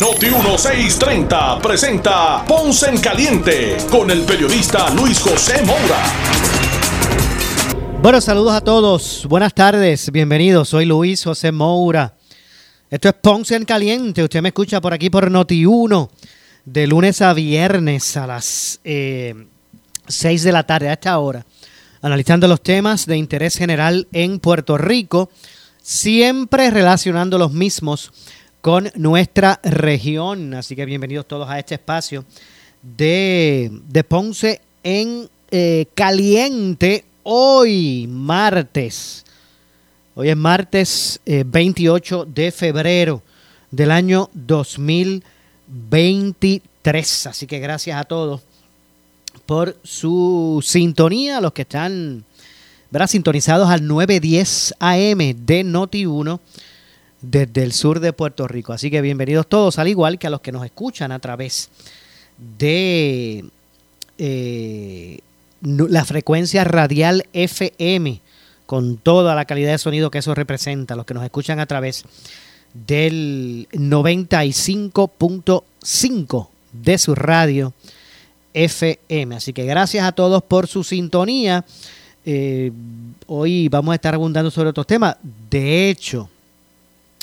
Noti 1630 presenta Ponce en Caliente con el periodista Luis José Moura. Bueno, saludos a todos. Buenas tardes. Bienvenidos. Soy Luis José Moura. Esto es Ponce en Caliente. Usted me escucha por aquí por Noti 1 de lunes a viernes a las eh, 6 de la tarde a esta hora, analizando los temas de interés general en Puerto Rico, siempre relacionando los mismos con nuestra región. Así que bienvenidos todos a este espacio de, de Ponce en eh, Caliente hoy, martes. Hoy es martes eh, 28 de febrero del año 2023. Así que gracias a todos por su sintonía, los que están sintonizados al 910 AM de Noti1 desde el sur de Puerto Rico. Así que bienvenidos todos, al igual que a los que nos escuchan a través de eh, la frecuencia radial FM, con toda la calidad de sonido que eso representa, los que nos escuchan a través del 95.5 de su radio FM. Así que gracias a todos por su sintonía. Eh, hoy vamos a estar abundando sobre otros temas. De hecho,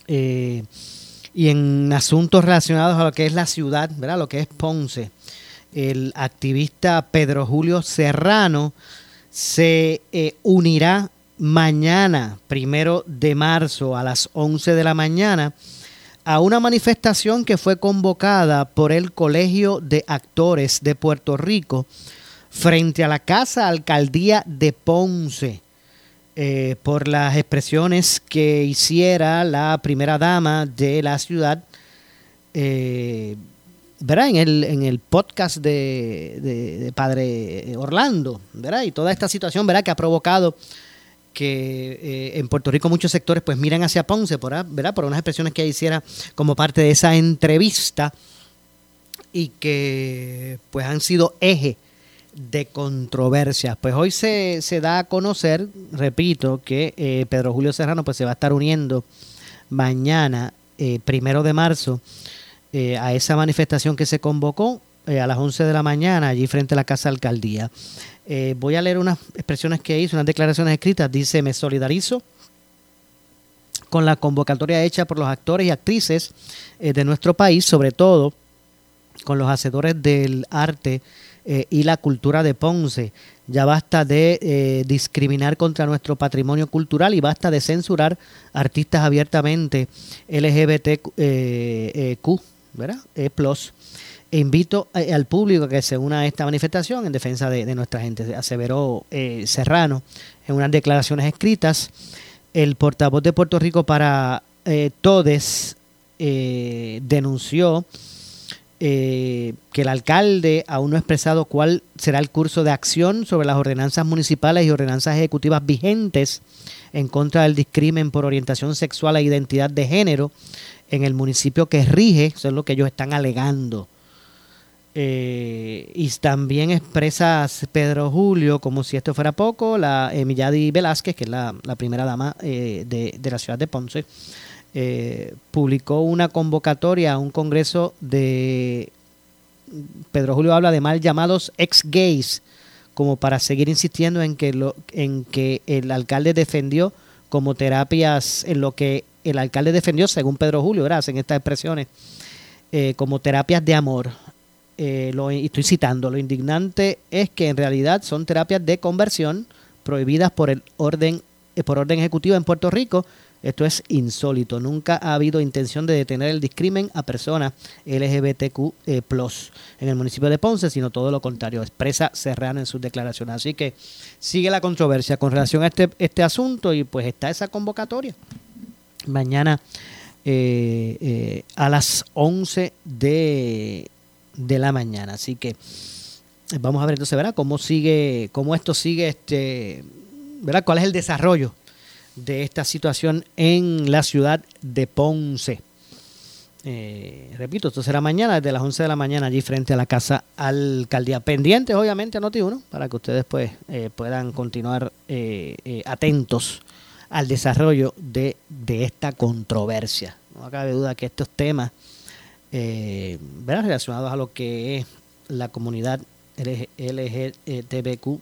eh, y en asuntos relacionados a lo que es la ciudad, ¿verdad? Lo que es Ponce, el activista Pedro Julio Serrano se eh, unirá mañana, primero de marzo, a las 11 de la mañana, a una manifestación que fue convocada por el Colegio de Actores de Puerto Rico frente a la Casa Alcaldía de Ponce. Eh, por las expresiones que hiciera la primera dama de la ciudad, eh, ¿verdad? En el, podcast de, Padre Orlando, ¿verdad? Y toda esta situación, ¿verdad? Que ha provocado que eh, en Puerto Rico muchos sectores pues miran hacia Ponce, por, ¿verdad? Por unas expresiones que hiciera como parte de esa entrevista y que pues han sido eje de controversias. Pues hoy se, se, da a conocer, repito, que eh, Pedro Julio Serrano pues se va a estar uniendo mañana, eh, primero de marzo, eh, a esa manifestación que se convocó a las 11 de la mañana allí frente a la Casa Alcaldía. voy a leer unas expresiones que hizo, unas declaraciones escritas. Dice, me solidarizo con la convocatoria hecha por los actores y actrices de nuestro país, sobre todo con los hacedores del arte eh, y la cultura de Ponce. Ya basta de eh, discriminar contra nuestro patrimonio cultural y basta de censurar artistas abiertamente LGBTQ, eh, ¿verdad? E. E invito al público a que se una a esta manifestación en defensa de, de nuestra gente, aseveró Serrano en unas declaraciones escritas. El portavoz de Puerto Rico para Todes denunció eh, que el alcalde aún no ha expresado cuál será el curso de acción sobre las ordenanzas municipales y ordenanzas ejecutivas vigentes en contra del discrimen por orientación sexual e identidad de género en el municipio que rige, eso es lo que ellos están alegando. Eh, y también expresa Pedro Julio, como si esto fuera poco, la Emiliadi Velázquez, que es la, la primera dama eh, de, de la ciudad de Ponce, eh, publicó una convocatoria a un congreso de Pedro Julio habla de mal llamados ex gays como para seguir insistiendo en que lo en que el alcalde defendió como terapias en lo que el alcalde defendió según Pedro Julio ¿verdad? en estas expresiones eh, como terapias de amor eh, lo estoy citando lo indignante es que en realidad son terapias de conversión prohibidas por el orden por orden ejecutivo en Puerto Rico esto es insólito. Nunca ha habido intención de detener el discrimen a personas LGBTQ eh, en el municipio de Ponce, sino todo lo contrario. Expresa Serrano en sus declaraciones. Así que sigue la controversia con relación a este, este asunto y pues está esa convocatoria. Mañana eh, eh, a las 11 de, de la mañana. Así que vamos a ver entonces, ¿verdad? Cómo sigue, cómo esto sigue, este, ¿verdad? ¿Cuál es el desarrollo de esta situación en la ciudad de Ponce? Eh, repito, esto será mañana, desde las 11 de la mañana, allí frente a la Casa Alcaldía. Pendientes, obviamente, a Noti1, para que ustedes pues, eh, puedan continuar eh, atentos al desarrollo de, esta controversia. No cabe duda que estos temas relacionados a lo que es la comunidad LGTBQ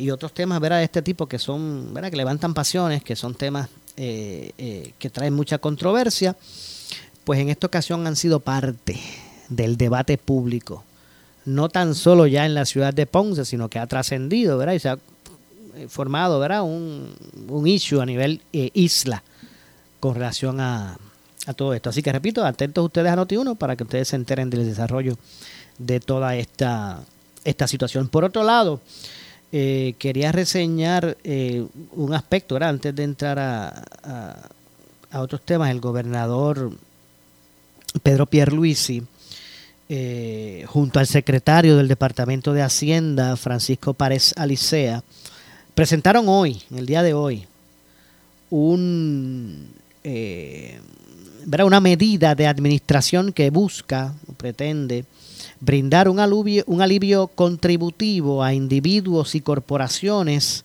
y otros temas de este tipo que son, ¿verdad? que levantan pasiones, que son temas que traen mucha controversia pues en esta ocasión han sido parte del debate público, no tan solo ya en la ciudad de Ponce, sino que ha trascendido, ¿verdad? Y se ha eh, formado, ¿verdad? Un, un issue a nivel eh, isla con relación a, todo esto. Así que repito, atentos ustedes a Noti1 para que ustedes se enteren del desarrollo de toda esta, esta situación. Por otro lado, eh, quería reseñar un aspecto. Antes de entrar a, otros temas, el gobernador Pedro Pierluisi, eh, junto al secretario del Departamento de Hacienda, Francisco Párez Alicea, presentaron hoy, en el día de hoy, un, eh, una medida de administración que busca, pretende, brindar un alivio, un alivio contributivo a individuos y corporaciones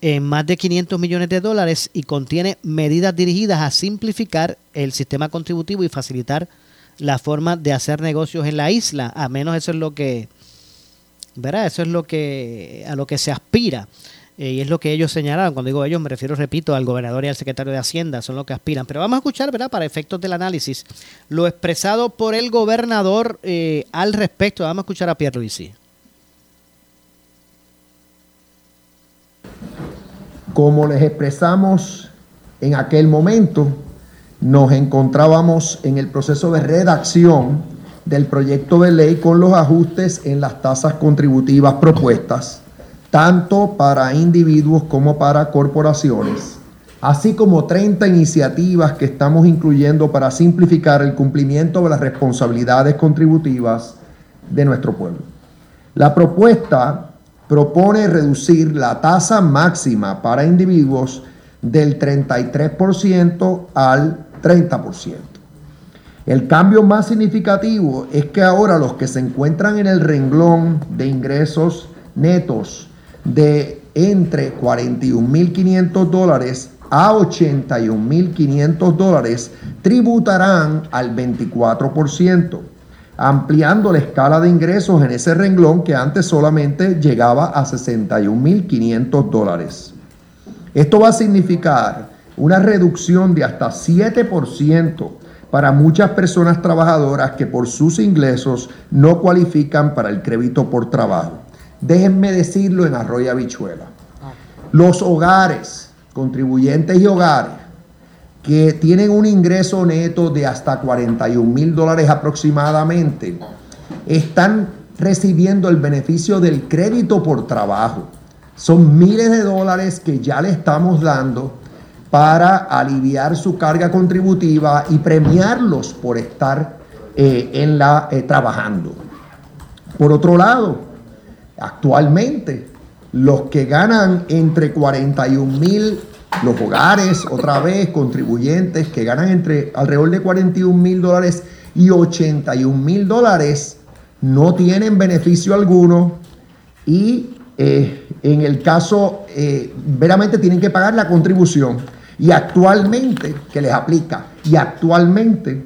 en más de 500 millones de dólares y contiene medidas dirigidas a simplificar el sistema contributivo y facilitar la forma de hacer negocios en la isla, a menos eso es lo que, ¿verdad? Eso es lo que, a lo que se aspira. Eh, y es lo que ellos señalaron. Cuando digo ellos, me refiero, repito, al gobernador y al secretario de Hacienda, son lo que aspiran. Pero vamos a escuchar, ¿verdad? Para efectos del análisis, lo expresado por el gobernador eh, al respecto. Vamos a escuchar a Pierre Luisi. Como les expresamos en aquel momento, nos encontrábamos en el proceso de redacción del proyecto de ley con los ajustes en las tasas contributivas propuestas, tanto para individuos como para corporaciones, así como 30 iniciativas que estamos incluyendo para simplificar el cumplimiento de las responsabilidades contributivas de nuestro pueblo. La propuesta propone reducir la tasa máxima para individuos del 33% al 30%. El cambio más significativo es que ahora los que se encuentran en el renglón de ingresos netos de entre 41.500 dólares a 81.500 dólares tributarán al 24% ampliando la escala de ingresos en ese renglón que antes solamente llegaba a 61.500 dólares. Esto va a significar una reducción de hasta 7% para muchas personas trabajadoras que por sus ingresos no cualifican para el crédito por trabajo. Déjenme decirlo en arroyo habichuela. Los hogares, contribuyentes y hogares, que tienen un ingreso neto de hasta 41 mil dólares aproximadamente, están recibiendo el beneficio del crédito por trabajo. Son miles de dólares que ya le estamos dando para aliviar su carga contributiva y premiarlos por estar eh, en la, eh, trabajando. Por otro lado, actualmente los que ganan entre 41 mil los hogares, otra vez, contribuyentes que ganan entre alrededor de 41 mil dólares y 81 mil dólares, no tienen beneficio alguno y eh, en el caso, eh, veramente tienen que pagar la contribución. Y actualmente, que les aplica, y actualmente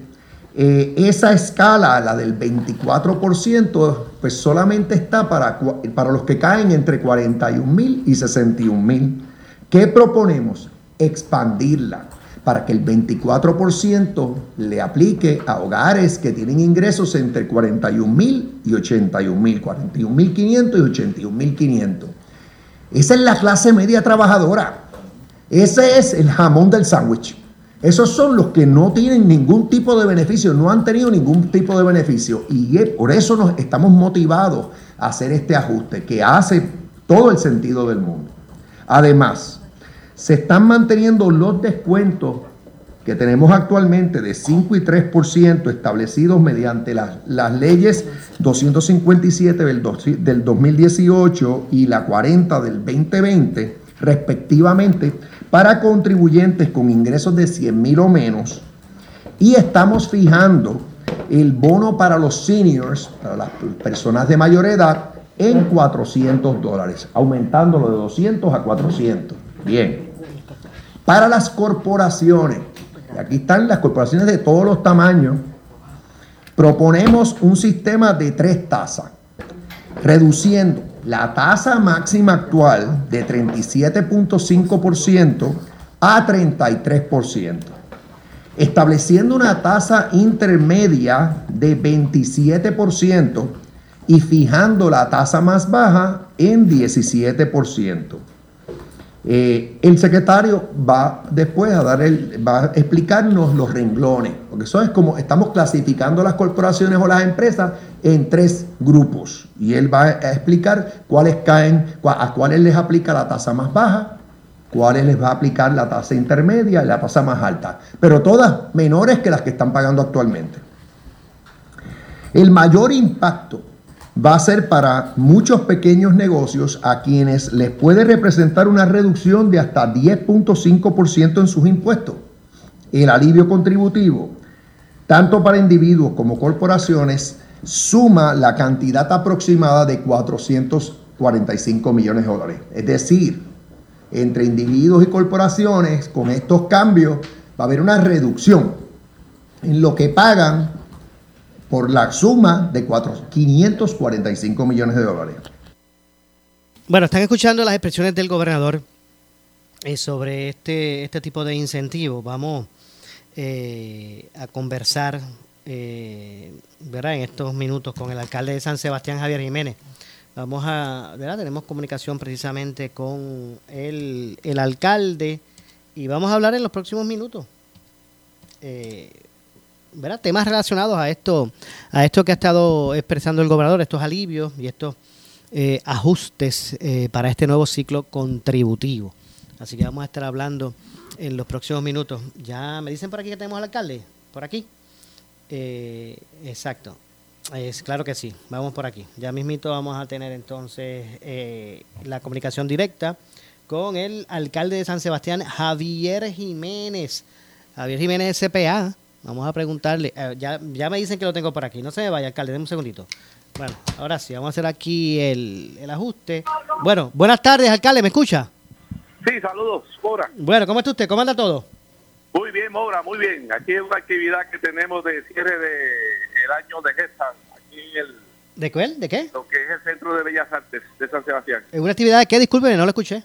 eh, esa escala, la del 24%, pues solamente está para, para los que caen entre 41 mil y 61 mil. ¿Qué proponemos? Expandirla para que el 24% le aplique a hogares que tienen ingresos entre 41 mil y 81 mil, 41 mil 500 y 81 mil 500. Esa es la clase media trabajadora. Ese es el jamón del sándwich. Esos son los que no tienen ningún tipo de beneficio, no han tenido ningún tipo de beneficio. Y por eso nos estamos motivados a hacer este ajuste que hace todo el sentido del mundo. Además, se están manteniendo los descuentos que tenemos actualmente de 5 y 3% establecidos mediante las, leyes 257 del, del 2018 y la 40 del 2020, respectivamente, para contribuyentes con ingresos de 100 mil o menos, y estamos fijando el bono para los seniors, para las personas de mayor edad, en 400 dólares, aumentándolo de 200 a 400. Bien. Para las corporaciones, aquí están las corporaciones de todos los tamaños, proponemos un sistema de tres tasas, reduciendo la tasa máxima actual de 37.5% a 33%, estableciendo una tasa intermedia de 27% y fijando la tasa más baja en 17%. Eh, el secretario va después a dar el, va a explicarnos los renglones, porque eso es como estamos clasificando las corporaciones o las empresas en tres grupos y él va a explicar cuáles caen, a cuáles les aplica la tasa más baja, cuáles les va a aplicar la tasa intermedia y la tasa más alta, pero todas menores que las que están pagando actualmente. El mayor impacto va a ser para muchos pequeños negocios a quienes les puede representar una reducción de hasta 10.5% en sus impuestos. El alivio contributivo, tanto para individuos como corporaciones, suma la cantidad aproximada de 445 millones de dólares. Es decir, entre individuos y corporaciones, con estos cambios, va a haber una reducción en lo que pagan por la suma de 545 millones de dólares. Bueno, están escuchando las expresiones del gobernador eh, sobre este, este tipo de incentivos. Vamos eh, a conversar eh, ¿verdad? en estos minutos con el alcalde de San Sebastián, Javier Jiménez. Vamos a, ¿verdad? Tenemos comunicación precisamente con el, el alcalde y vamos a hablar en los próximos minutos. ¿Verdad? temas relacionados a esto, a esto que ha estado expresando el gobernador, estos alivios y estos eh, ajustes eh, para este nuevo ciclo contributivo. Así que vamos a estar hablando en los próximos minutos. Ya me dicen por aquí que tenemos al alcalde, por aquí. Eh, exacto. Es claro que sí. Vamos por aquí. Ya mismito vamos a tener entonces la comunicación directa con el alcalde de San Sebastián, Javier Jiménez. Javier Jiménez CPA Vamos a preguntarle. Eh, ya, ya me dicen que lo tengo por aquí. No se me vaya, alcalde. Deme un segundito. Bueno, ahora sí, vamos a hacer aquí el, el ajuste. Bueno, buenas tardes, alcalde. ¿Me escucha? Sí, saludos, Mora. Bueno, ¿cómo está usted? ¿Cómo anda todo? Muy bien, Mora, muy bien. Aquí es una actividad que tenemos de cierre de el año de Gesta. Aquí en el... ¿De cuál? ¿De qué? Lo que es el Centro de Bellas Artes de San Sebastián. ¿Es una actividad de qué? Disculpen, no lo escuché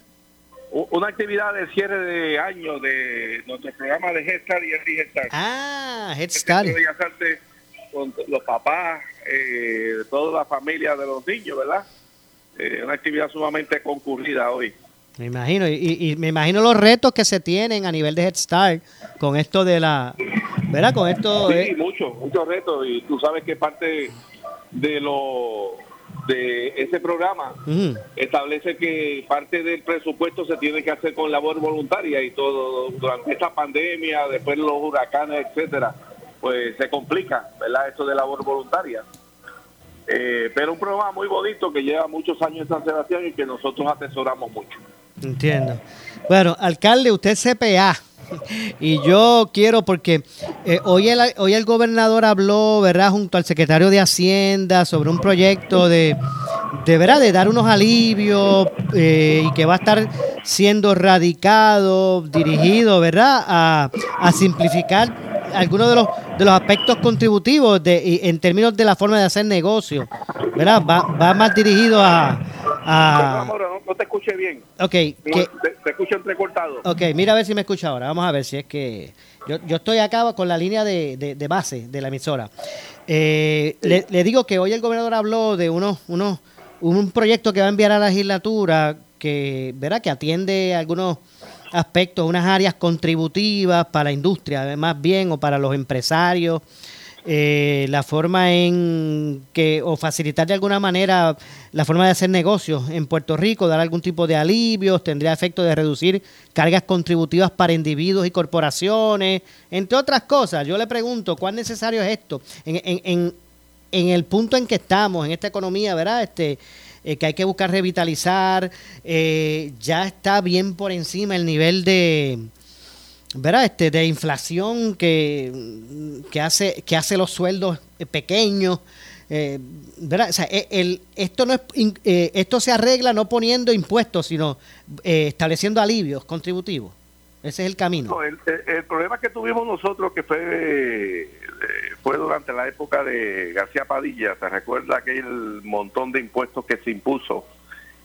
una actividad de cierre de año de nuestro programa de Head Start y el Head Start. Ah, Head Start. con los papás, eh, toda la familia de los niños, ¿verdad? Eh, una actividad sumamente concurrida hoy. Me imagino, y, me imagino los retos que se tienen a nivel de Head Start con esto de la, ¿verdad? Con esto. Sí, muchos, muchos retos, y tú sabes que parte de lo de ese programa establece que parte del presupuesto se tiene que hacer con labor voluntaria y todo durante esta pandemia, después los huracanes, etcétera, pues se complica, ¿verdad? Esto de labor voluntaria. Eh, pero un programa muy bonito que lleva muchos años en San Sebastián y que nosotros atesoramos mucho. Entiendo. Bueno, alcalde, usted es CPA. Y yo quiero, porque eh, hoy, el, hoy el gobernador habló, ¿verdad?, junto al secretario de Hacienda sobre un proyecto de, de ¿verdad?, de dar unos alivios eh, y que va a estar siendo radicado, dirigido, ¿verdad?, a, a simplificar algunos de los, de los aspectos contributivos de, en términos de la forma de hacer negocio, ¿verdad? Va, va más dirigido a, Ah. No, te escuché bien. Ok. te, escucho entrecortado. Ok, mira a ver si me escucha ahora. Vamos a ver si es que... Yo, yo estoy acá con la línea de, base de la emisora. Eh, le, digo que hoy el gobernador habló de unos, unos, un proyecto que va a enviar a la legislatura que, ¿verdad? que atiende algunos aspectos, unas áreas contributivas para la industria, más bien, o para los empresarios eh, la forma en que, o facilitar de alguna manera la forma de hacer negocios en Puerto Rico, dar algún tipo de alivios, tendría efecto de reducir cargas contributivas para individuos y corporaciones, entre otras cosas. Yo le pregunto, ¿cuán necesario es esto? En, en, en, el punto en que estamos, en esta economía, ¿verdad? Este, eh, que hay que buscar revitalizar, eh, ya está bien por encima el nivel de ¿verdad? Este, de inflación que, que, hace, que hace los sueldos pequeños. Eh, ¿verdad? O sea, e, el, esto, no es, esto se arregla no poniendo impuestos, sino eh, estableciendo alivios contributivos. Ese es el camino. el, problema que tuvimos nosotros, que fue, fue durante la época de García Padilla, ¿se recuerda aquel montón de impuestos que se impuso?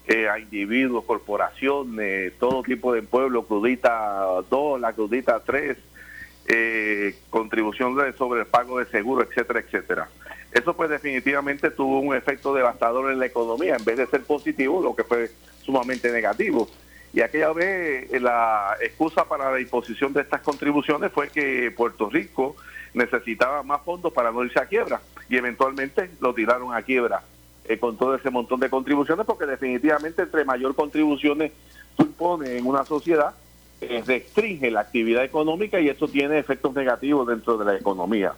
Eh, a individuos, corporaciones, todo tipo de pueblo, crudita 2, la crudita 3, eh, contribución sobre el pago de seguro, etcétera, etcétera. Eso pues definitivamente tuvo un efecto devastador en la economía, en vez de ser positivo, lo que fue sumamente negativo. Y aquella vez eh, la excusa para la imposición de estas contribuciones fue que Puerto Rico necesitaba más fondos para no irse a quiebra y eventualmente lo tiraron a quiebra eh, con todo ese montón de contribuciones, porque definitivamente entre mayor contribuciones supone en una sociedad, eh, restringe la actividad económica y eso tiene efectos negativos dentro de la economía.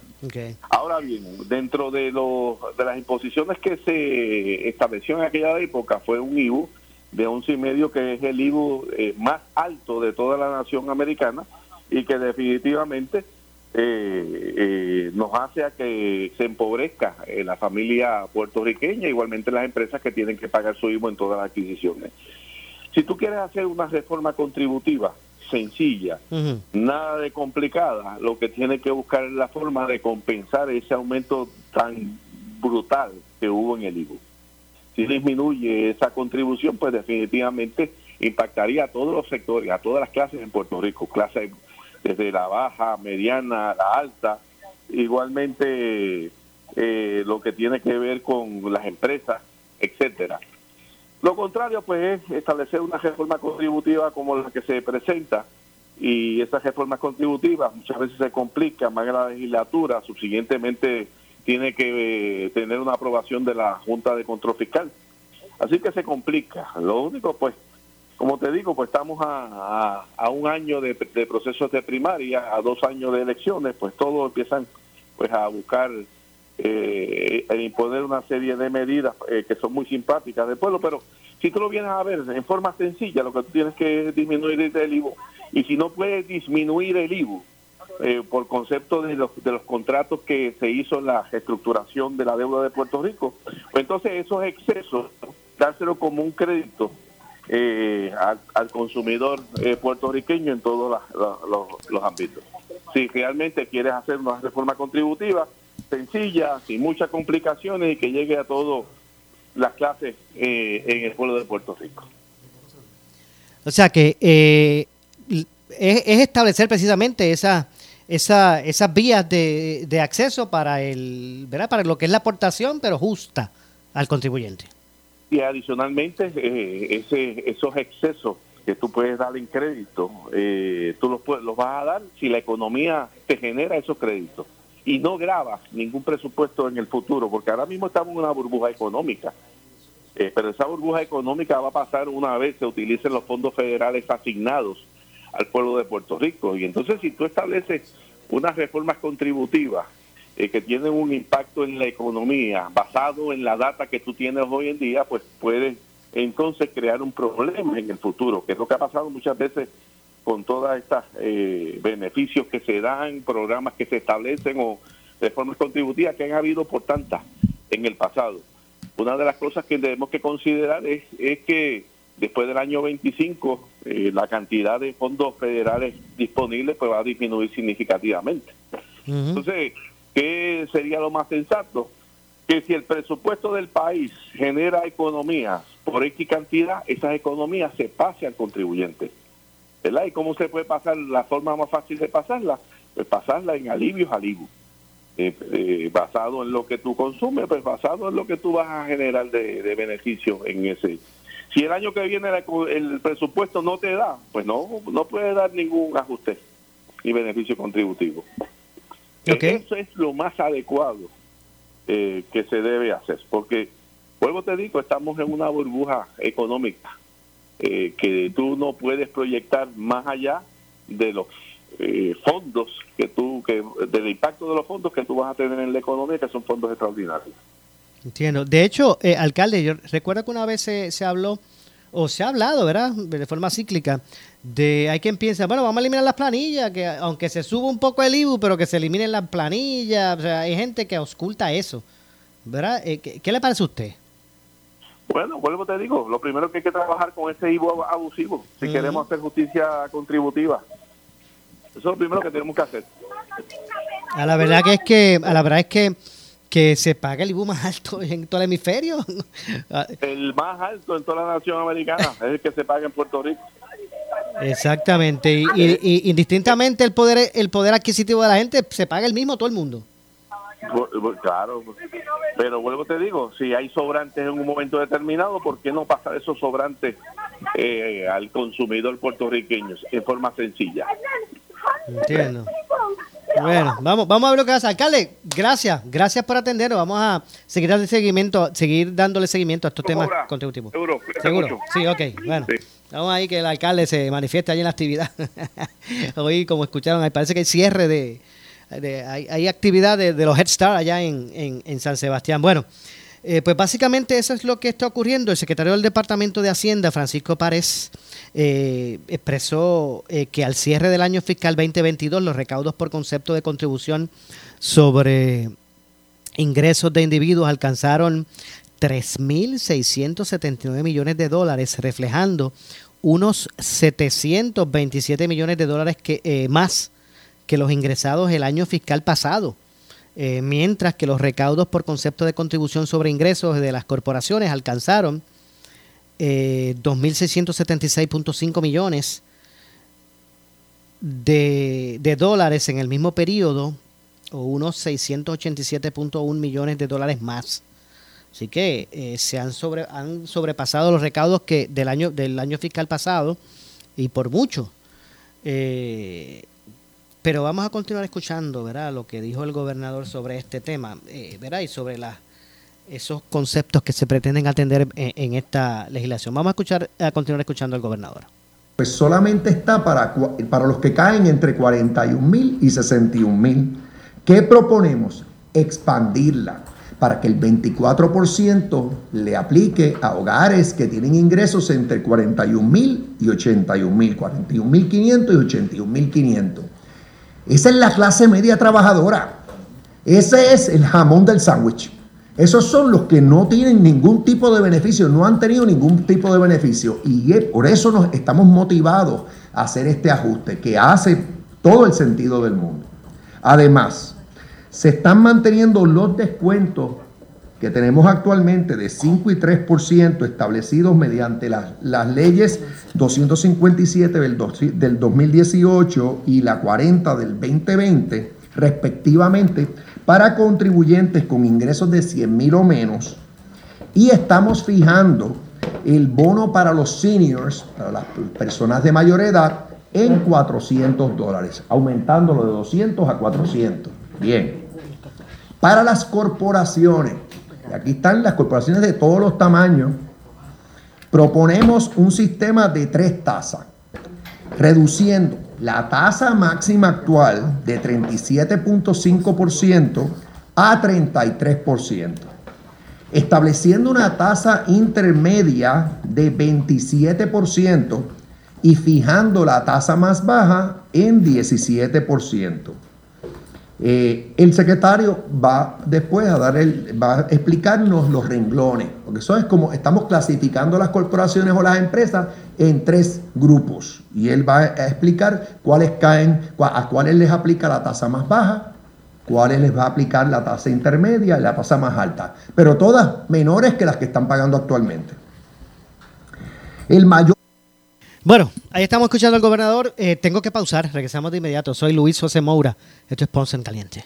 Ahora bien, dentro de, los, de las imposiciones que se estableció en aquella época fue un IBU de once y medio que es el IBU eh, más alto de toda la nación americana y que definitivamente eh, eh, nos hace a que se empobrezca eh, la familia puertorriqueña, igualmente las empresas que tienen que pagar su IVA en todas las adquisiciones. Si tú quieres hacer una reforma contributiva sencilla, nada de complicada, lo que tiene que buscar es la forma de compensar ese aumento tan brutal que hubo en el IVA. Si disminuye esa contribución, pues definitivamente impactaría a todos los sectores, a todas las clases en Puerto Rico, clases desde la baja, mediana, la alta, igualmente eh, lo que tiene que ver con las empresas, etcétera. Lo contrario, pues, es establecer una reforma contributiva como la que se presenta y esas reformas contributivas muchas veces se complican más en la legislatura, subsiguientemente tiene que eh, tener una aprobación de la Junta de Control Fiscal. Así que se complica. Lo único, pues, como te digo, pues estamos a, a, un año de, procesos de primaria, a dos años de elecciones, pues todos empiezan pues a buscar eh, imponer una serie de medidas eh, que son muy simpáticas del pueblo, pero si tú lo vienes a ver en forma sencilla, lo que tú tienes que disminuir es el IVU, y si no puedes disminuir el IVU eh, por concepto de los, de los contratos que se hizo en la reestructuración de la deuda de Puerto Rico, pues entonces esos excesos, dárselo como un crédito eh, al, consumidor eh, puertorriqueño en todos los, ámbitos. Si realmente quieres hacer una reforma contributiva sencilla, sin muchas complicaciones y que llegue a todas las clases eh, en el pueblo de Puerto Rico. O sea que es, establecer precisamente esa, esa, esas vías de, de acceso para el, ¿verdad? para lo que es la aportación, pero justa al contribuyente y adicionalmente eh, ese, esos excesos que tú puedes dar en crédito, eh, tú los, los vas a dar si la economía te genera esos créditos y no grabas ningún presupuesto en el futuro, porque ahora mismo estamos en una burbuja económica. Eh, pero esa burbuja económica va a pasar una vez se utilicen los fondos federales asignados al pueblo de Puerto Rico. Y entonces si tú estableces unas reformas contributivas eh, que tienen un impacto en la economía basado en la data que tú tienes hoy en día, pues puede entonces crear un problema en el futuro, que es lo que ha pasado muchas veces con todos estos eh, beneficios que se dan, programas que se establecen o reformas contributivas que han habido por tantas en el pasado. Una de las cosas que debemos que considerar es, es que después del año 25 eh, la cantidad de fondos federales disponibles pues va a disminuir significativamente. Entonces, ¿Qué sería lo más sensato? Que si el presupuesto del país genera economías por X cantidad, esas economías se pase al contribuyente. ¿Verdad? ¿Y cómo se puede pasar? La forma más fácil de pasarla, pues pasarla en alivios al eh, eh, basado en lo que tú consumes, pues basado en lo que tú vas a generar de, de beneficio en ese. Si el año que viene el presupuesto no te da, pues no, no puede dar ningún ajuste ni beneficio contributivo. Eso es lo más adecuado eh, que se debe hacer, porque, vuelvo te digo, estamos en una burbuja económica eh, que tú no puedes proyectar más allá de los eh, fondos que tú, que del impacto de los fondos que tú vas a tener en la economía, que son fondos extraordinarios. Entiendo. De hecho, alcalde, yo recuerdo que una vez se, se habló o se ha hablado, ¿verdad? De forma cíclica, de hay quien piensa, bueno, vamos a eliminar las planillas, que aunque se suba un poco el IBU, pero que se eliminen las planillas, o sea, hay gente que oculta eso, ¿verdad? Eh, ¿qué, le parece a usted? Bueno, vuelvo te digo, lo primero que hay que trabajar con ese IBU abusivo, si queremos hacer justicia contributiva. Eso es lo primero que tenemos que hacer. A la verdad que es que, a la verdad es que que se paga el IBU más alto en todo el hemisferio. el más alto en toda la nación americana es el que se paga en Puerto Rico. Exactamente, y, indistintamente el poder el poder adquisitivo de la gente se paga el mismo todo el mundo. Claro, pero vuelvo te digo, si hay sobrantes en un momento determinado, ¿por qué no pasar esos sobrantes eh, al consumidor puertorriqueño en forma sencilla? Entiendo. Bueno, vamos, vamos a ver lo que hace. Alcalde, gracias, gracias por atendernos. Vamos a seguir dándole seguimiento, seguir dándole seguimiento a estos temas contributivos. Seguro, seguro. Sí, ok, bueno. Vamos ahí que el alcalde se manifieste allí en la actividad. Hoy, como escucharon, parece que hay cierre de, hay, actividad de, los Head Start allá en, en, San Sebastián. Bueno, eh, pues básicamente eso es lo que está ocurriendo. El secretario del Departamento de Hacienda, Francisco Párez, eh, expresó eh, que al cierre del año fiscal 2022 los recaudos por concepto de contribución sobre ingresos de individuos alcanzaron 3.679 millones de dólares, reflejando unos 727 millones de dólares eh, más que los ingresados el año fiscal pasado. mientras que los recaudos por concepto de contribución sobre ingresos de las corporaciones alcanzaron eh, 2.676.5 millones de, dólares en el mismo periodo, o unos 687.1 millones de dólares más. Así que eh, se han, sobre, han sobrepasado los recaudos que del año, del año fiscal pasado y por mucho. Eh, pero vamos a continuar escuchando ¿verdad? lo que dijo el gobernador sobre este tema eh, ¿verdad? y sobre las esos conceptos que se pretenden atender en, esta legislación. Vamos a escuchar a continuar escuchando al gobernador. Pues solamente está para, para los que caen entre 41 mil y 61 mil. ¿Qué proponemos? Expandirla para que el 24% le aplique a hogares que tienen ingresos entre 41 mil y 81 mil, 41 mil 500 y 81 mil 500. Esa es la clase media trabajadora. Ese es el jamón del sándwich. Esos son los que no tienen ningún tipo de beneficio, no han tenido ningún tipo de beneficio. Y por eso nos estamos motivados a hacer este ajuste que hace todo el sentido del mundo. Además, se están manteniendo los descuentos que tenemos actualmente de 5 y 3% establecidos mediante las, leyes 257 del, del 2018 y la 40 del 2020, respectivamente, para contribuyentes con ingresos de 100 mil o menos y estamos fijando el bono para los seniors, para las personas de mayor edad, en 400 dólares, aumentándolo de 200 a 400. Bien. Para las corporaciones, y aquí están las corporaciones de todos los tamaños, proponemos un sistema de tres tasas, reduciendo la tasa máxima actual de 37.5% a 33%, estableciendo una tasa intermedia de 27% y fijando la tasa más baja en 17%. Eh, el secretario va después a dar el, va a explicarnos los renglones, porque eso es como estamos clasificando las corporaciones o las empresas en tres grupos y él va a explicar cuáles caen, a cuáles les aplica la tasa más baja, cuáles les va a aplicar la tasa intermedia y la tasa más alta, pero todas menores que las que están pagando actualmente. El mayor bueno, ahí estamos escuchando al gobernador. Eh, tengo que pausar, regresamos de inmediato. Soy Luis José Moura. Esto es Ponce en Caliente.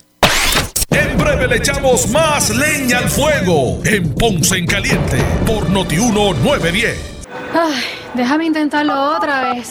En breve le echamos más leña al fuego en Ponce en Caliente por Notiuno 910. Ay, déjame intentarlo otra vez.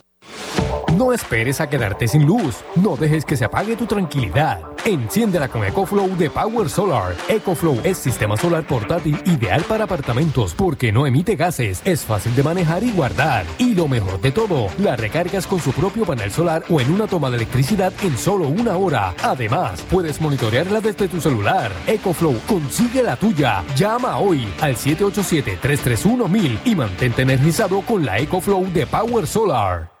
No esperes a quedarte sin luz. No dejes que se apague tu tranquilidad. Enciéndela con EcoFlow de Power Solar. EcoFlow es sistema solar portátil ideal para apartamentos porque no emite gases, es fácil de manejar y guardar. Y lo mejor de todo, la recargas con su propio panel solar o en una toma de electricidad en solo una hora. Además, puedes monitorearla desde tu celular. EcoFlow, consigue la tuya. Llama hoy al 787-331-1000 y mantente energizado con la EcoFlow de Power Solar.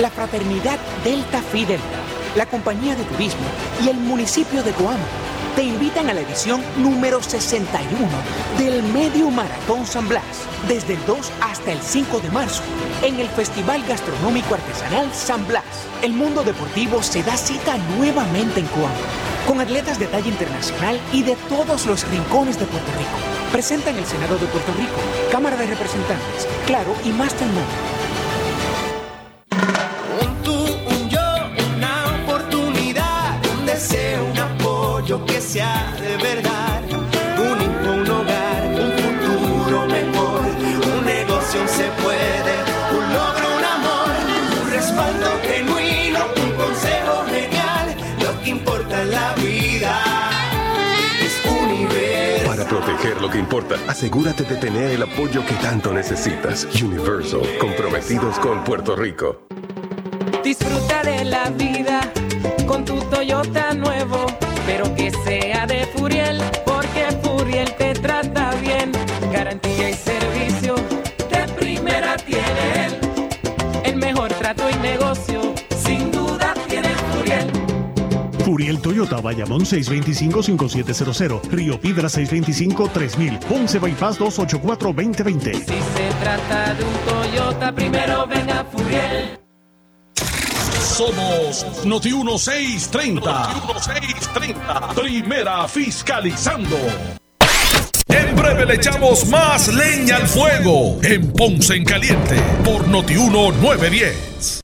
La fraternidad Delta Phi Delta, la compañía de turismo y el municipio de Coamo te invitan a la edición número 61 del Medio Maratón San Blas, desde el 2 hasta el 5 de marzo, en el Festival Gastronómico Artesanal San Blas. El mundo deportivo se da cita nuevamente en Coamo, con atletas de talla internacional y de todos los rincones de Puerto Rico. Presentan el Senado de Puerto Rico, Cámara de Representantes, Claro y Master Mundo. De verdad. Un hijo, un hogar, un futuro mejor. Un negocio se puede, un logro, un amor. Un respaldo genuino, un consejo genial. Lo que importa en la vida es universo. Para proteger lo que importa, asegúrate de tener el apoyo que tanto necesitas. Universal, comprometidos con Puerto Rico. Disfruta de la vida con tu Toyota nuevo, Toyota, Bayamón 625-5700, Río Piedra 625-3000, Ponce Bypass 284-2020. Si se trata de un Toyota, primero venga Furiel. Somos Noti 1630. Noti 1630. Primera fiscalizando. En breve le echamos más leña al fuego en Ponce en Caliente por Noti 1910.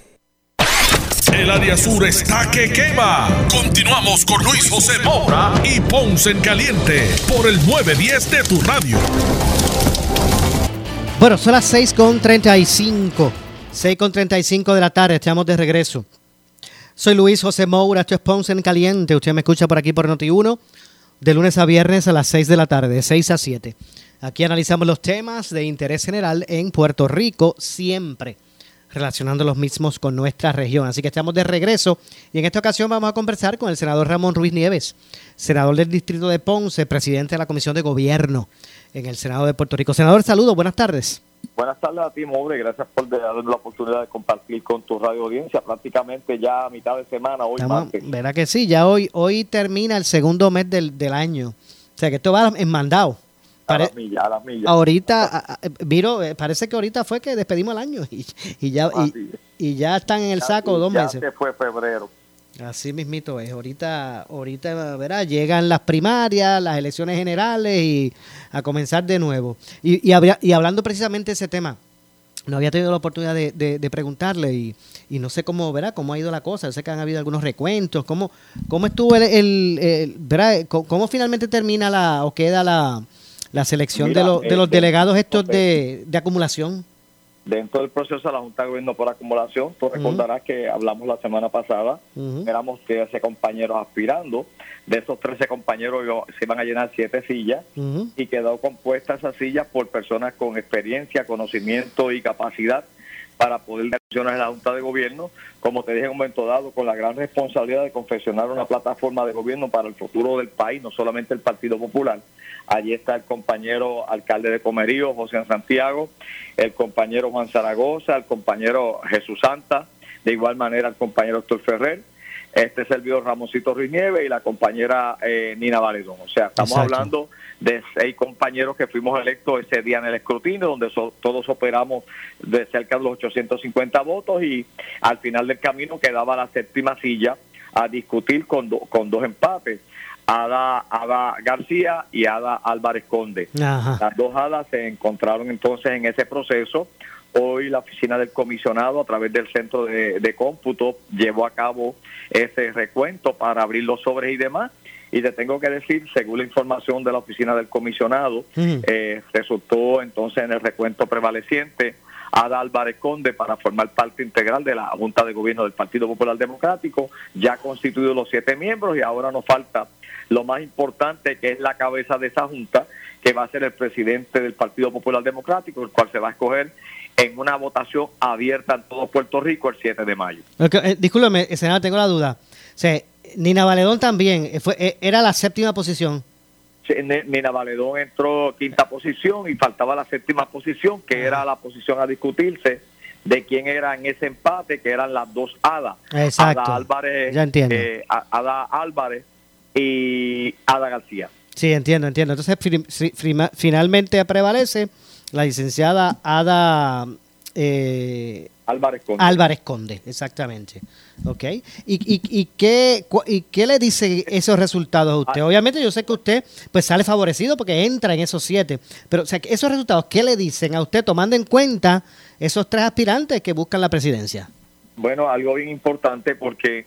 El área sur está que quema. Continuamos con Luis José Moura y Ponce en Caliente por el 910 de tu radio. Bueno, son las 6.35. 6.35 de la tarde, estamos de regreso. Soy Luis José Moura, esto es Ponce en Caliente. Usted me escucha por aquí por Noti1, de lunes a viernes a las 6 de la tarde, de 6 a 7. Aquí analizamos los temas de interés general en Puerto Rico, siempre relacionando los mismos con nuestra región. Así que estamos de regreso y en esta ocasión vamos a conversar con el senador Ramón Ruiz Nieves, senador del Distrito de Ponce, presidente de la Comisión de Gobierno en el Senado de Puerto Rico. Senador, saludos, buenas tardes. Buenas tardes a ti, Mobre. Gracias por darme la oportunidad de compartir con tu radio audiencia. Prácticamente ya a mitad de semana, hoy Estamos- martes. Verá que sí, ya hoy, hoy termina el segundo mes del, del año. O sea que esto va en mandado. A las millas, a las millas. ahorita, a- Viro, eh, parece que ahorita fue que despedimos el año y, y ya, y, y ya están en el saco dos ya meses. se fue febrero. Así mismito es. Ahorita, ahorita, verá, llegan las primarias, las elecciones generales y a comenzar de nuevo. Y, y, habría- y hablando precisamente de ese tema, no había tenido la oportunidad de, de- de preguntarle y, y no sé cómo, verá, cómo ha ido la cosa. Yo sé que han habido algunos recuentos. ¿Cómo, cómo estuvo el, el- el- verá, cómo, cómo finalmente termina la o queda la, la selección Mira, de, los de los este, delegados estos de, de acumulación? Dentro del proceso de la Junta de Gobierno por acumulación, tú recordarás que hablamos la semana pasada, Ujú. éramos 13 compañeros aspirando. De esos 13 compañeros se iban a llenar 7 sillas y quedó compuesta esa silla por personas con experiencia, conocimiento y capacidad para poder dar en la Junta de Gobierno, como te dije en un momento dado, con la gran responsabilidad de confeccionar una plataforma de gobierno para el futuro del país, no solamente el Partido Popular. Allí está el compañero alcalde de Comerío, José Santiago, el compañero Juan Zaragoza, el compañero Jesús Santa, de igual manera el compañero Héctor Ferrer, este servidor Ramoncito Ruiz Nieves y la compañera eh, Nina Valedón. O sea, estamos Exacto. hablando de seis compañeros que fuimos electos ese día en el escrutinio, donde so- todos operamos de cerca de los 850 votos y al final del camino quedaba la séptima silla a discutir con, do- con dos empates. Ada, Ada García y Ada Álvarez Conde. Ajá. Las dos hadas se encontraron entonces en ese proceso. Hoy la oficina del comisionado, a través del centro de, de cómputo, llevó a cabo ese recuento para abrir los sobres y demás. Y te tengo que decir, según la información de la oficina del comisionado, eh, resultó entonces en el recuento prevaleciente Ada Álvarez Conde para formar parte integral de la Junta de Gobierno del Partido Popular Democrático, ya constituidos los siete miembros y ahora nos falta lo más importante que es la cabeza de esa Junta, que va a ser el presidente del Partido Popular Democrático, el cual se va a escoger en una votación abierta en todo Puerto Rico el 7 de mayo. Ok, eh, discúlpeme, senador, tengo la duda. O sea, Nina Valedón también eh, fue, eh, era la séptima posición. Nina Valedón entró quinta posición y faltaba la séptima posición, que era la posición a discutirse de quién era en ese empate, que eran las dos hadas. Exacto. Ada Álvarez, Ya entiendo. eh, Ada Álvarez y Ada García. Sí, entiendo, entiendo. Entonces, finalmente prevalece la licenciada Ada eh, Álvarez Conde. Álvarez Conde, exactamente. ¿Ok? ¿Y, y, y qué, ¿Y qué le dice esos resultados a Ah. usted? Obviamente yo sé que usted pues sale favorecido porque entra en esos siete, pero o sea, esos resultados, ¿qué le dicen a usted tomando en cuenta esos tres aspirantes que buscan la presidencia? Bueno, algo bien importante porque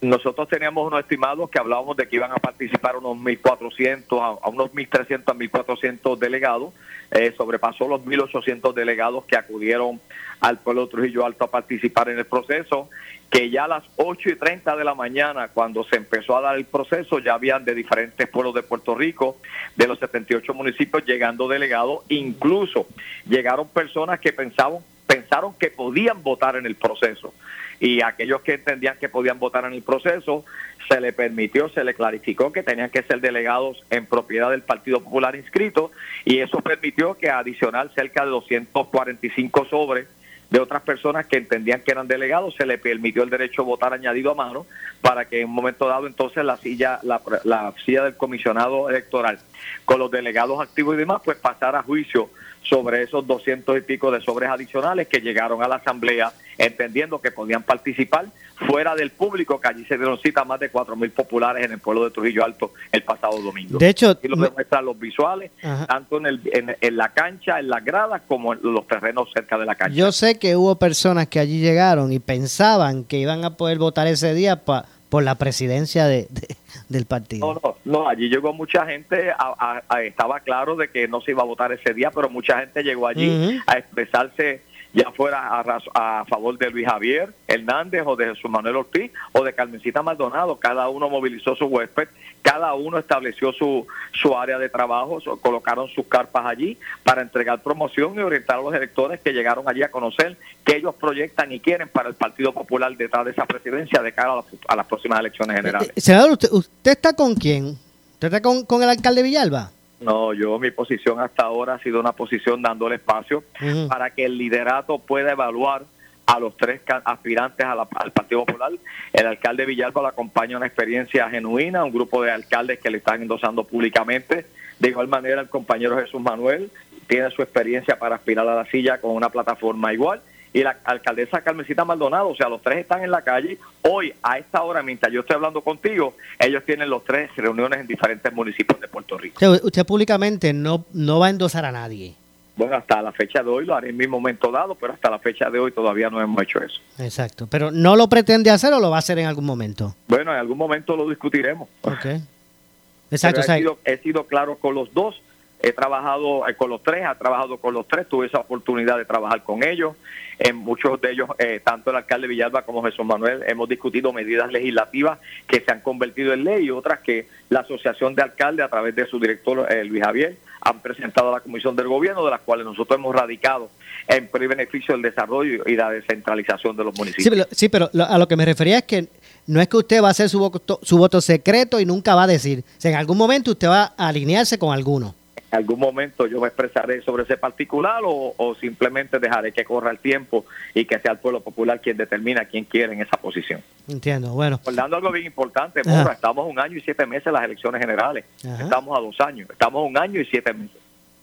nosotros teníamos unos estimados que hablábamos de que iban a participar unos 1.400, a, unos 1.300 a 1.400 delegados. Eh, sobrepasó los 1.800 delegados que acudieron al pueblo Trujillo Alto a participar en el proceso, que ya a las 8 y 30 de la mañana, cuando se empezó a dar el proceso, ya habían de diferentes pueblos de Puerto Rico, de los 78 municipios, llegando delegados, incluso llegaron personas que pensaban pensaron que podían votar en el proceso y aquellos que entendían que podían votar en el proceso se le permitió, se le clarificó que tenían que ser delegados en propiedad del Partido Popular inscritos y eso permitió que adicional cerca de 245 sobres de otras personas que entendían que eran delegados, se le permitió el derecho a votar añadido a mano para que en un momento dado entonces la silla, la, la silla del comisionado electoral con los delegados activos y demás, pues pasara a juicio sobre esos doscientos y pico de sobres adicionales que llegaron a la asamblea entendiendo que podían participar fuera del público, que allí se dieron cita más de cuatro mil populares en el pueblo de Trujillo Alto el pasado domingo. De hecho, y lo demuestran los visuales, Ajá. tanto en, el, en, en la cancha, en las gradas, como en los terrenos cerca de la cancha. Yo sé que hubo personas que allí llegaron y pensaban que iban a poder votar ese día pa- por la presidencia de, de- del partido. No, no, no, allí llegó mucha gente, a- a- a- estaba claro de que no se iba a votar ese día, pero mucha gente llegó allí a expresarse ya fuera a, a favor de Luis Javier Hernández o de Jesús Manuel Ortiz o de Carmencita Maldonado. Cada uno movilizó su huésped, cada uno estableció su, su área de trabajo, colocaron sus carpas allí para entregar promoción y orientar a los electores que llegaron allí a conocer que ellos proyectan y quieren para el Partido Popular detrás de esa presidencia de cara a, la- las próximas elecciones generales. Eh, Senador, ¿usted, usted está con quién? ¿Usted está con, con el alcalde Villalba? No, yo mi posición hasta ahora ha sido una posición dándole espacio para que el liderato pueda evaluar a los tres aspirantes a la- al Partido Popular. El alcalde Villalba le acompaña una experiencia genuina, un grupo de alcaldes que le están endosando públicamente. De igual manera, el compañero Jesús Manuel tiene su experiencia para aspirar a la silla con una plataforma igual. Y la alcaldesa Carmencita Maldonado, o sea, los tres están en la calle. Hoy, a esta hora, mientras yo estoy hablando contigo, ellos tienen los tres reuniones en diferentes municipios de Puerto Rico. Usted públicamente no, no va a endosar a nadie. Bueno, hasta la fecha de hoy lo haré en mi momento dado, pero hasta la fecha de hoy todavía no hemos hecho eso. Exacto. Pero ¿no lo pretende hacer o lo va a hacer en algún momento? Bueno, en algún momento lo discutiremos. Ok. Exacto. O sea, he, sido, he sido claro con los dos, he trabajado eh, con los tres, he trabajado con los tres, tuve esa oportunidad de trabajar con ellos. En muchos de ellos, eh, tanto el alcalde Villalba como Jesús Manuel, hemos discutido medidas legislativas que se han convertido en ley y otras que la Asociación de Alcaldes, a través de su director eh, Luis Javier, han presentado a la Comisión del Gobierno, de las cuales nosotros hemos radicado en pro y beneficio del desarrollo y la descentralización de los municipios. sí, pero, sí, a lo que me refería es que no es que usted va a hacer su voto, su voto secreto y nunca va a decir. O en algún momento usted va a alinearse con alguno. Algún momento yo me expresaré sobre ese particular o, o simplemente dejaré que corra el tiempo y que sea el pueblo popular quien determina quién quiere en esa posición. Entiendo. Bueno. Recordando algo bien importante. Mora, estamos un año y siete meses en las elecciones generales. Ajá. Estamos a dos años, estamos a un año y siete meses.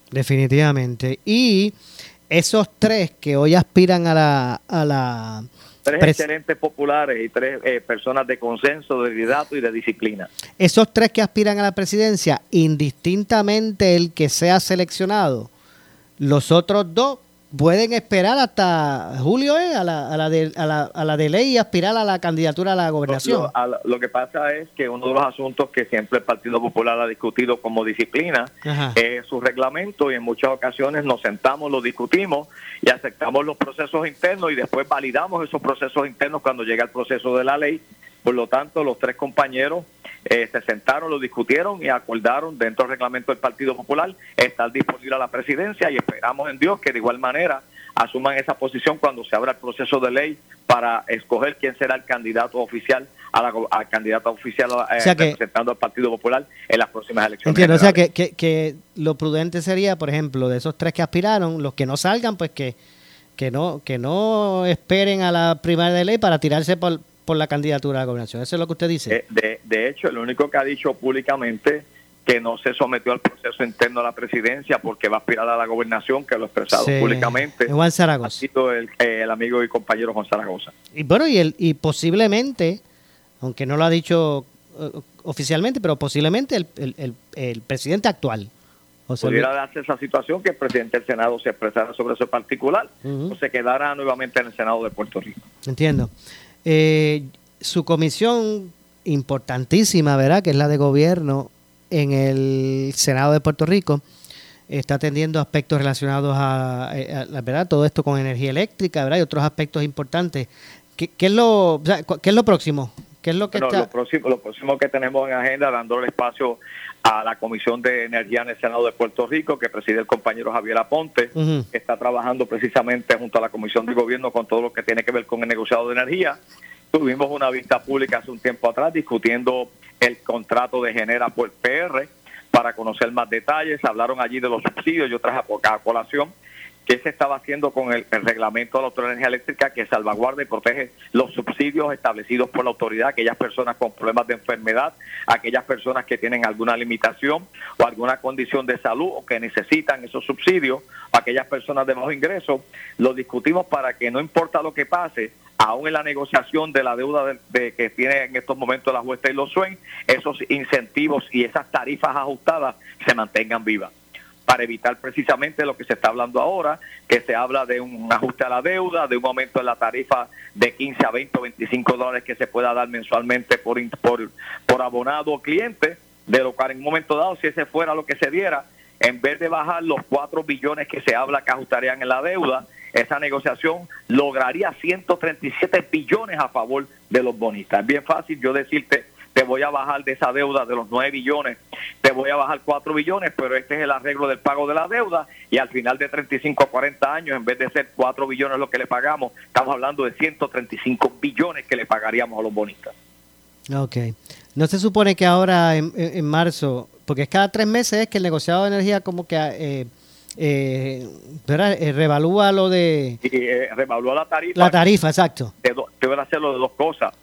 Definitivamente. Y esos tres que hoy aspiran a la... A la Tres pres- excelentes populares y tres eh, personas de consenso, de liderato y de disciplina. esos tres que aspiran a la presidencia, indistintamente el que sea seleccionado, los otros dos pueden esperar hasta julio eh, a, la, a, la de, a, la, a la de ley y aspirar a la candidatura a la gobernación. Lo, a- lo que pasa es que uno de los asuntos que siempre el Partido Popular ha discutido como disciplina Ajá. es su reglamento y en muchas ocasiones nos sentamos, lo discutimos y aceptamos los procesos internos y después validamos esos procesos internos cuando llega el proceso de la ley. Por lo tanto, los tres compañeros eh, se sentaron, lo discutieron y acordaron dentro del reglamento del Partido Popular estar disponible a la presidencia y esperamos en Dios que de igual manera asuman esa posición cuando se abra el proceso de ley para escoger quién será el candidato oficial a la al candidato oficial eh, O sea que- representando al Partido Popular en las próximas elecciones. Entiendo, o sea que, que lo prudente sería, por ejemplo, de esos tres que aspiraron, los que no salgan, pues que, que no que no esperen a la primaria de ley para tirarse por, por la candidatura a la gobernación. Eso es lo que usted dice. Eh, de, de hecho, el único que ha dicho públicamente que no se sometió al proceso interno a la presidencia porque va a aspirar a la gobernación, que lo ha expresado Sí, públicamente, Juan ha Zaragoza. sido el, eh, el amigo y compañero Juan Zaragoza. Y bueno, y, el, y posiblemente, aunque no lo ha dicho eh, oficialmente, pero posiblemente el, el, el- presidente actual. José Luis- Pudiera darse esa situación que el presidente del Senado se expresara sobre eso en particular o se quedara nuevamente en el Senado de Puerto Rico. Entiendo. Eh, su comisión importantísima, ¿verdad? Que es la de gobierno en el Senado de Puerto Rico. Está atendiendo aspectos relacionados a, eh, ¿verdad? Todo esto con energía eléctrica, ¿verdad? Y otros aspectos importantes. ¿Qué, es, lo, ¿qué es lo próximo? ¿Qué es lo que Bueno, está...? lo, próximo, lo próximo que tenemos en agenda, dándole espacio a la Comisión de Energía en el Senado de Puerto Rico, que preside el compañero Javier Aponte, que está trabajando precisamente junto a la Comisión de Gobierno con todo lo que tiene que ver con el negociado de energía. Tuvimos una vista pública hace un tiempo atrás discutiendo el contrato de Genera por PR para conocer más detalles. Hablaron allí de los subsidios. Yo traje a, a colación qué se estaba haciendo con el, reglamento de la Autoridad de Energía Eléctrica que salvaguarda y protege los subsidios establecidos por la autoridad, aquellas personas con problemas de enfermedad, aquellas personas que tienen alguna limitación o alguna condición de salud o que necesitan esos subsidios, aquellas personas de bajo ingreso, lo discutimos para que no importa lo que pase, aún en la negociación de la deuda de, de que tiene en estos momentos la Juesta y los SUEN, esos incentivos y esas tarifas ajustadas se mantengan vivas para evitar precisamente lo que se está hablando ahora, que se habla de un ajuste a la deuda, de un aumento de la tarifa de 15 a 20 o 25 dólares que se pueda dar mensualmente por, por, por abonado o cliente, de lo cual en un momento dado, si ese fuera lo que se diera, en vez de bajar los 4 billones que se habla que ajustarían en la deuda, esa negociación lograría 137 billones a favor de los bonistas. Es bien fácil yo decirte, te voy a bajar de esa deuda de los 9 billones, te voy a bajar 4 billones, pero este es el arreglo del pago de la deuda y al final de 35 a 40 años, en vez de ser 4 billones lo que le pagamos, estamos hablando de 135 billones que le pagaríamos a los bonistas. Ok. No se supone que ahora en, en- marzo, porque es cada tres meses es que el negociado de energía como que eh, eh. Eh, revalúa lo de eh, revaluó la tarifa. la tarifa, exacto. de do- deben hacerlo de dos cosas.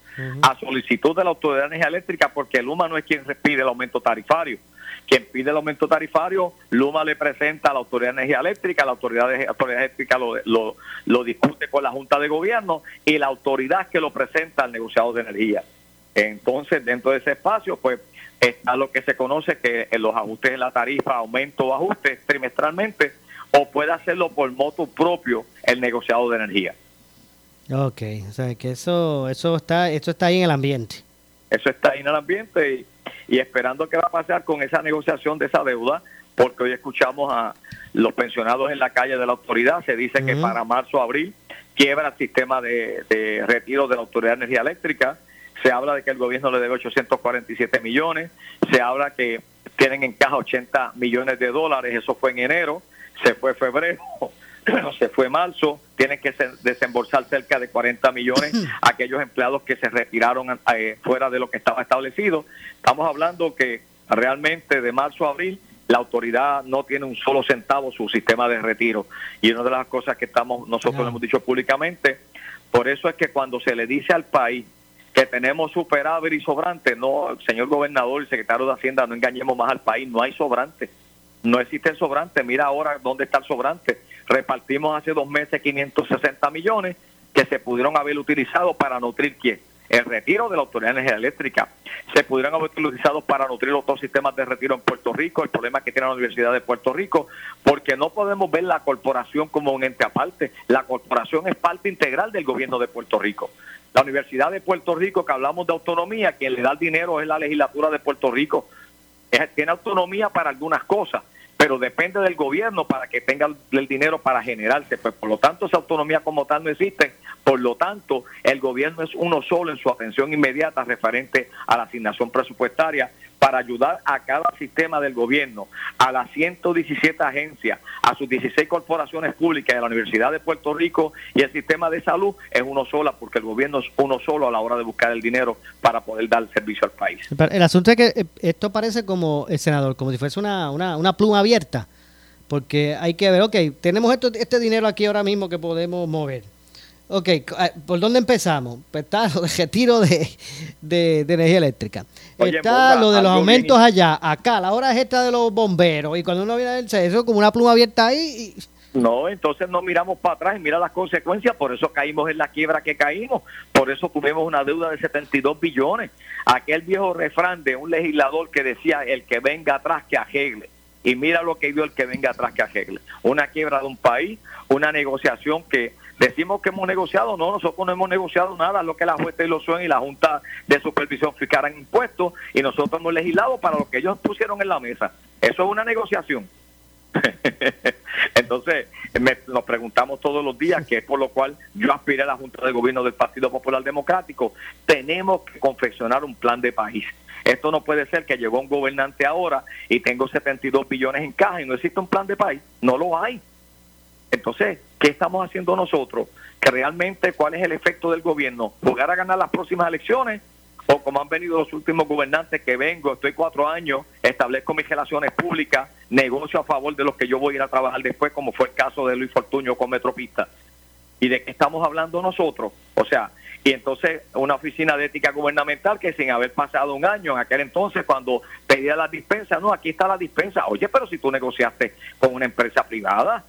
A solicitud de la Autoridad de Energía Eléctrica, porque Luma no es quien pide el aumento tarifario. Quien pide el aumento tarifario, Luma le presenta a la Autoridad de Energía Eléctrica, la Autoridad de Autoridad Eléctrica lo, lo, discute con la Junta de Gobierno y la autoridad que lo presenta al negociado de energía. Entonces, dentro de ese espacio, pues está lo que se conoce que los ajustes en la tarifa, aumento o ajustes trimestralmente, o puede hacerlo por moto propio el negociado de energía. Ok, o sea que eso, eso está, eso está ahí en el ambiente. Eso está ahí en el ambiente y, y esperando qué va a pasar con esa negociación de esa deuda, porque hoy escuchamos a los pensionados en la calle de la autoridad, se dice que para marzo o abril quiebra el sistema de, de retiro de la Autoridad de Energía Eléctrica, se habla de que el gobierno le debe 847 millones, se habla que tienen en caja 80 millones de dólares, eso fue en enero, se fue febrero, se fue marzo, tienen que se- desembolsar cerca de 40 millones a aquellos empleados que se retiraron eh, fuera de lo que estaba establecido. Estamos hablando que realmente de marzo a abril la autoridad no tiene un solo centavo su sistema de retiro y una de las cosas que estamos nosotros hemos dicho públicamente, por eso es que cuando se le dice al país que tenemos superávit y sobrante, no, señor gobernador y secretario de Hacienda, no engañemos más al país, no hay sobrante. No existe el sobrante. Mira ahora dónde está el sobrante. Repartimos hace dos meses 560 millones que se pudieron haber utilizado para nutrir quién? El retiro de la Autoridad de Energía Eléctrica. Se pudieron haber utilizado para nutrir los dos sistemas de retiro en Puerto Rico, el problema que tiene la Universidad de Puerto Rico, porque no podemos ver la corporación como un ente aparte. La corporación es parte integral del gobierno de Puerto Rico. La Universidad de Puerto Rico, que hablamos de autonomía, quien le da el dinero es la legislatura de Puerto Rico es- tiene autonomía para algunas cosas, pero depende del gobierno para que tenga el, dinero para generarse. Pues por lo tanto, esa autonomía como tal no existe. Por lo tanto, el gobierno es uno solo en su atención inmediata referente a la asignación presupuestaria para ayudar a cada sistema del gobierno, a las 117 agencias, a sus 16 corporaciones públicas de la Universidad de Puerto Rico y el sistema de salud es uno solo porque el gobierno es uno solo a la hora de buscar el dinero para poder dar servicio al país. El asunto es que eh, esto parece como, el senador, como si fuese una, una, una pluma abierta, porque hay que ver, ok, tenemos esto, este dinero aquí ahora mismo que podemos mover. Ok, ah, ¿por dónde empezamos? Pues está lo de retiro de, de, de energía eléctrica. Oye, está lo de los aumentos allá, acá, la hora es esta de los bomberos, y cuando uno viene a ver eso como una pluma abierta ahí, y, No, entonces no miramos para atrás y mira las consecuencias, por eso caímos en la quiebra que caímos, por eso tuvimos una deuda de 72 billones. Aquel viejo refrán de un legislador que decía, el que venga atrás que arregle. Y mira lo que dio el que venga atrás que arregle. Una quiebra de un país, una negociación que decimos que hemos negociado, no, nosotros no hemos negociado nada, lo que la jueza son y la Junta de Supervisión Fiscal han impuesto y nosotros hemos legislado para lo que ellos pusieron en la mesa. Eso es una negociación. Entonces, nos preguntamos todos los días, que es por lo cual yo aspiré a la Junta de Gobierno del Partido Popular Democrático. Tenemos que confeccionar un plan de país. Esto no puede ser que llegó un gobernante ahora y tengo 72 billones en caja y no existe un plan de país. No lo hay. Entonces, ¿qué estamos haciendo nosotros? Que realmente, ¿cuál es el efecto del gobierno? ¿Jugar a ganar las próximas elecciones? O como han venido los últimos gobernantes que vengo, estoy cuatro años, establezco mis relaciones públicas, negocio a favor de los que yo voy a ir a trabajar después, como fue el caso de Luis Fortuño con Metropista. ¿Y de qué estamos hablando nosotros? O sea, y entonces una oficina de ética gubernamental que sin haber pasado un año en aquel entonces cuando pedía la dispensa, no, aquí está la dispensa. Oye, pero si tú negociaste con una empresa privada,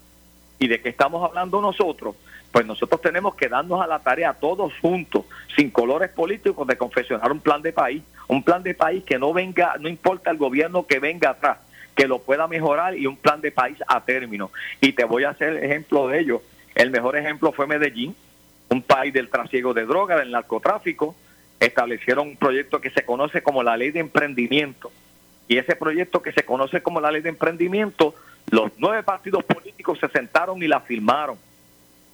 ¿y de qué estamos hablando nosotros? Pues nosotros tenemos que darnos a la tarea todos juntos, sin colores políticos, de confeccionar un plan de país, un plan de país que no venga, no importa el gobierno que venga atrás, que lo pueda mejorar y un plan de país a término. Y te voy a hacer ejemplo de ello. El mejor ejemplo fue Medellín, un país del trasiego de drogas, del narcotráfico, establecieron un proyecto que se conoce como la ley de emprendimiento. Y ese proyecto que se conoce como la ley de emprendimiento, los nueve partidos políticos se sentaron y la firmaron.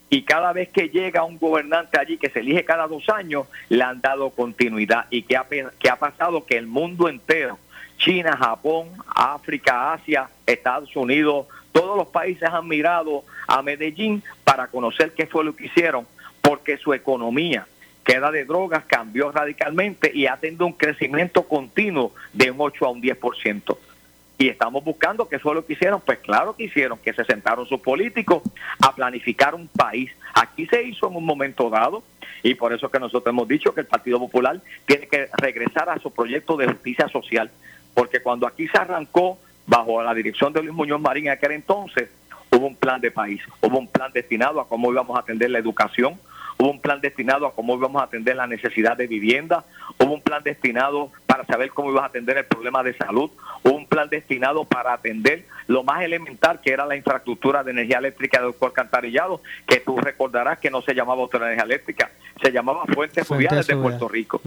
Y cada vez que llega un gobernante allí que se elige cada dos años, le han dado continuidad. ¿Y qué ha, qué ha pasado? Que el mundo entero, China, Japón, África, Asia, Estados Unidos, todos los países han mirado a Medellín para conocer qué fue lo que hicieron, porque su economía, queda de drogas, cambió radicalmente y ha tenido un crecimiento continuo de un 8 a un 10%. Y estamos buscando qué fue lo que hicieron. Pues claro que hicieron, que se sentaron sus políticos a planificar un país. Aquí se hizo en un momento dado y por eso que nosotros hemos dicho que el Partido Popular tiene que regresar a su proyecto de justicia social. Porque cuando aquí se arrancó bajo la dirección de Luis Muñoz Marín en aquel entonces, hubo un plan de país, hubo un plan destinado a cómo íbamos a atender la educación, hubo un plan destinado a cómo íbamos a atender la necesidad de vivienda, hubo un plan destinado para saber cómo ibas a atender el problema de salud, hubo un plan destinado para atender lo más elemental que era la infraestructura de energía eléctrica del alcantarillado, que tú recordarás que no se llamaba energía eléctrica, se llamaba Fuentes Fluviales de Puerto Rico.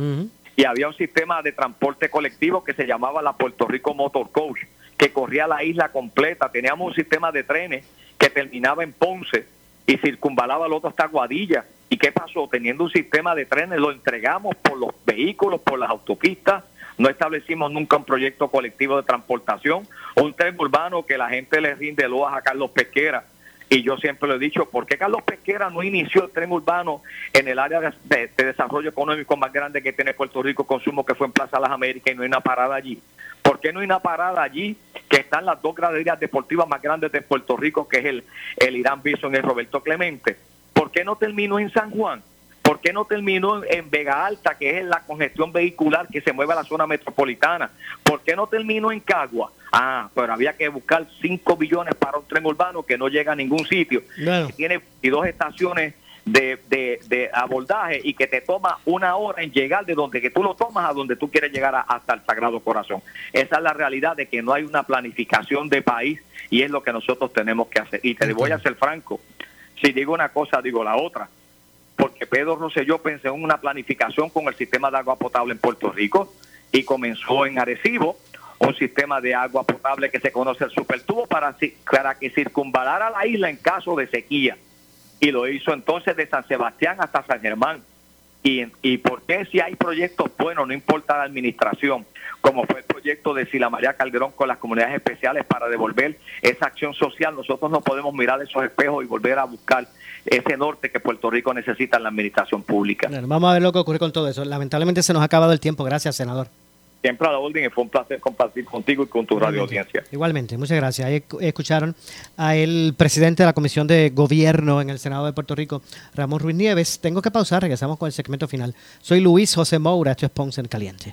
Y había un sistema de transporte colectivo que se llamaba la Puerto Rico Motor Coach, que corría la isla completa. Teníamos un sistema de trenes que terminaba en Ponce y circunvalaba el otro hasta Guadilla. ¿Y qué pasó? Teniendo un sistema de trenes, lo entregamos por los vehículos, por las autopistas, no establecimos nunca un proyecto colectivo de transportación, un tren urbano que la gente le rinde loas a Carlos Pesquera. Y yo siempre lo he dicho, ¿por qué Carlos Pesquera no inició el tren urbano en el área de, de- de desarrollo económico más grande que tiene Puerto Rico, consumo, que fue en Plaza Las Américas y no hay una parada allí? ¿Por qué no hay una parada allí que están las dos graderías deportivas más grandes de Puerto Rico, que es el, el Irán Bison y el Roberto Clemente? ¿Por qué no terminó en San Juan? ¿Por qué no terminó en Vega Alta, que es la congestión vehicular que se mueve a la zona metropolitana? ¿Por qué no terminó en Cagua? Ah, pero había que buscar 5 billones para un tren urbano que no llega a ningún sitio. Que tiene dos estaciones de, de, de abordaje y que te toma una hora en llegar de donde que tú lo tomas a donde tú quieres llegar a- hasta el Sagrado Corazón. Esa es la realidad de que no hay una planificación de país y es lo que nosotros tenemos que hacer. Y te voy a ser franco, si digo una cosa, digo la otra. Porque Pedro Rosselló pensó en una planificación con el sistema de agua potable en Puerto Rico y comenzó en Arecibo un sistema de agua potable que se conoce el supertubo para, para que circunvalara la isla en caso de sequía. Y lo hizo entonces de San Sebastián hasta San Germán. ¿Y, y por qué si hay proyectos buenos, no importa la administración, como fue el proyecto de Sila María Calderón con las comunidades especiales para devolver esa acción social, nosotros no podemos mirar esos espejos y volver a buscar ese norte que Puerto Rico necesita en la administración pública. Bueno, vamos a ver lo que ocurre con todo eso. Lamentablemente se nos ha acabado el tiempo. Gracias, senador. Siempre a la orden y fue un placer compartir contigo y con tu radio audiencia. Igualmente, muchas gracias. Ahí esc- escucharon a el presidente de la Comisión de Gobierno en el Senado de Puerto Rico, Ramón Ruiz Nieves. Tengo que pausar, regresamos con el segmento final. Soy Luis José Moura, esto es Ponce en Caliente.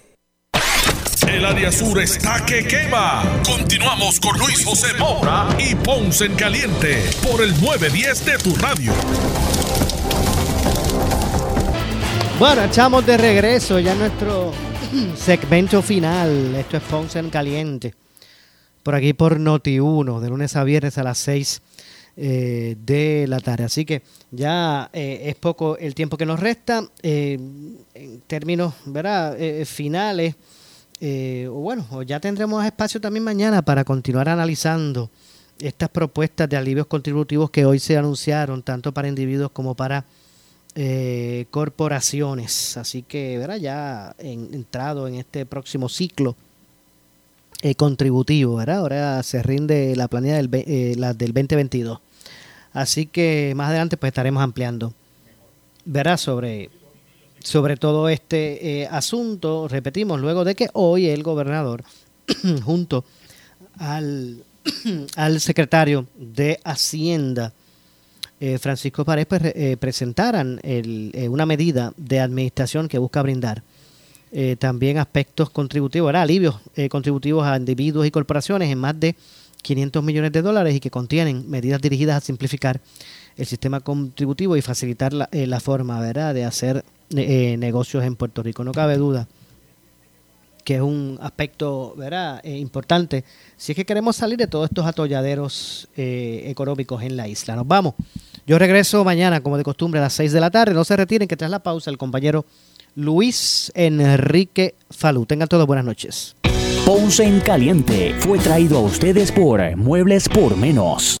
El área sur está que quema. Continuamos con Luis José Moura y Ponce en Caliente por el 910 de tu radio. Bueno, echamos de regreso ya nuestro segmento final. Esto es Ponce en Caliente. Por aquí por Noti1, de lunes a viernes a las 6 eh, de la tarde. Así que ya eh, es poco el tiempo que nos resta. Eh, en términos ¿verdad? Finales, eh, bueno, ya tendremos espacio también mañana para continuar analizando estas propuestas de alivios contributivos que hoy se anunciaron, tanto para individuos como para eh, corporaciones. Así que, ¿verdad? Ya en- entrado en este próximo ciclo eh, contributivo, ¿verdad? Ahora se rinde la planilla del, eh, la del 2022. Así que más adelante pues estaremos ampliando, ¿verdad? Sobre, sobre todo este eh, asunto, repetimos, luego de que hoy el gobernador, junto al, al secretario de Hacienda, eh, Francisco Paredes, pues, eh, presentaran el- una medida de administración que busca brindar también aspectos contributivos, alivios contributivos a individuos y corporaciones en más de 500 millones de dólares y que contienen medidas dirigidas a simplificar el sistema contributivo y facilitar la, la forma ¿verdad? de hacer eh, negocios en Puerto Rico. No cabe duda que es un aspecto. Eh, importante si es que queremos salir de todos estos atolladeros eh, económicos en la isla. Nos vamos. Yo regreso mañana, como de costumbre, a las 6 de la tarde. No se retiren, que tras la pausa el compañero Luis Enrique Falú. Tengan todos buenas noches. Ponce en Caliente fue traído a ustedes por Muebles por Menos.